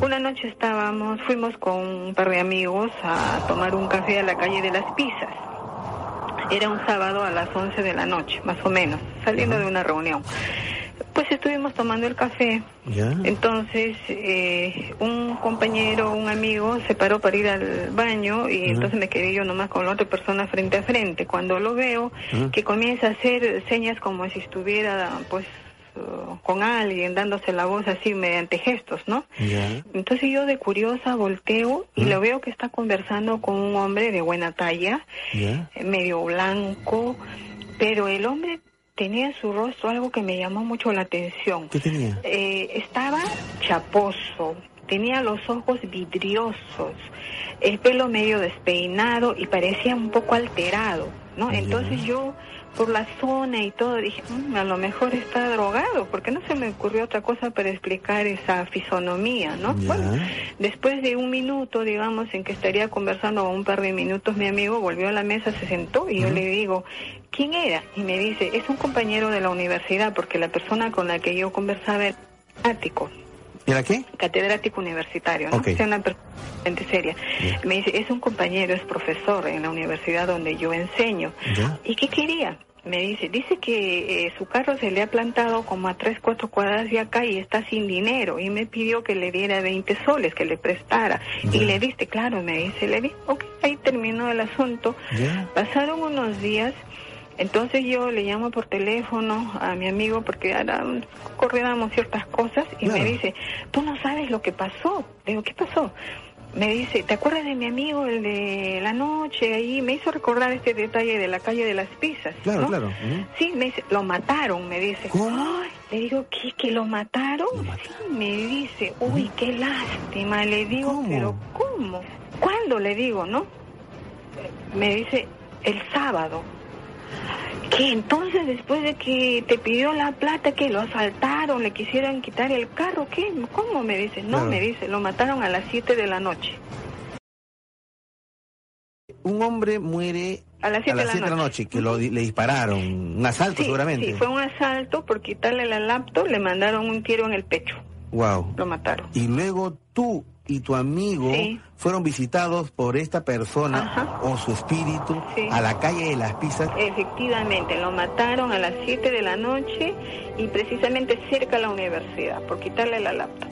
Una noche estábamos, fuimos con un par de amigos a tomar un café a la calle de las Pisas. Era un sábado a las 11 de la noche, más o menos, saliendo de una reunión. Pues estuvimos tomando el café. Entonces, eh, un compañero, un amigo, se paró para ir al baño y entonces me quedé yo nomás con la otra persona frente a frente. Cuando lo veo, que comienza a hacer señas como si estuviera, pues, uh, con alguien, dándose la voz así mediante gestos, ¿no? Entonces yo de curiosa volteo y lo veo que está conversando con un hombre de buena talla, medio blanco, pero el hombre tenía en su rostro algo que me llamó mucho la atención. ¿Qué tenía? Eh, estaba chaposo, tenía los ojos vidriosos, el pelo medio despeinado y parecía un poco alterado, ¿no? Entonces yo por la zona y todo dije, "Mm, a lo mejor está drogado, porque no se me ocurrió otra cosa para explicar esa fisonomía, ¿no? Bueno, después de un minuto, digamos, en que estaría conversando un par de minutos, mi amigo volvió a la mesa, se sentó y yo le digo, ¿quién era? Y me dice, es un compañero de la universidad, porque la persona con la que yo conversaba era ático. ¿Era qué? Catedrático universitario, ¿no? Ok. O sea, una persona seria. Me dice, es un compañero, es profesor en la universidad donde yo enseño. ¿Y qué quería? Me dice, dice que eh, su carro se le ha plantado como a tres, cuatro cuadras de acá y está sin dinero y me pidió que le diera 20 soles, que le prestara. Y le diste, claro, me dice, le di, ok, ahí terminó el asunto. Pasaron unos días, entonces yo le llamo por teléfono a mi amigo porque ahora coordinábamos ciertas cosas y me dice, tú no sabes lo que pasó. Le digo, ¿qué pasó? Me dice, ¿te acuerdas de mi amigo, el de la noche ahí? Me hizo recordar este detalle de la calle de las pizzas. Claro, ¿no? claro. Sí, me dice, lo mataron, me dice. ¿Cómo? Le digo, ¿qué? ¿Que lo mataron? Sí, me dice, uy, qué lástima. Le digo, ¿Cómo? pero ¿cómo? ¿Cuándo? Le digo, ¿no? Me dice, el sábado. ¿Qué? Entonces, después de que te pidió la plata, que lo asaltaron, le quisieran quitar el carro, ¿qué? ¿Cómo? Me dice, no, Claro. me dice, lo mataron a las 7 de la noche. Un hombre muere A las 7 de la siete de la noche. que lo, le dispararon. Un asalto, Sí, seguramente. sí, fue un asalto por quitarle la laptop, le mandaron un tiro en el pecho, Wow. lo mataron. Y luego tú y tu amigo Sí. fueron visitados por esta persona Ajá. o su espíritu Sí. a la calle de las pizzas. Efectivamente, lo mataron a las 7 de la noche y precisamente cerca a la universidad por quitarle la laptop.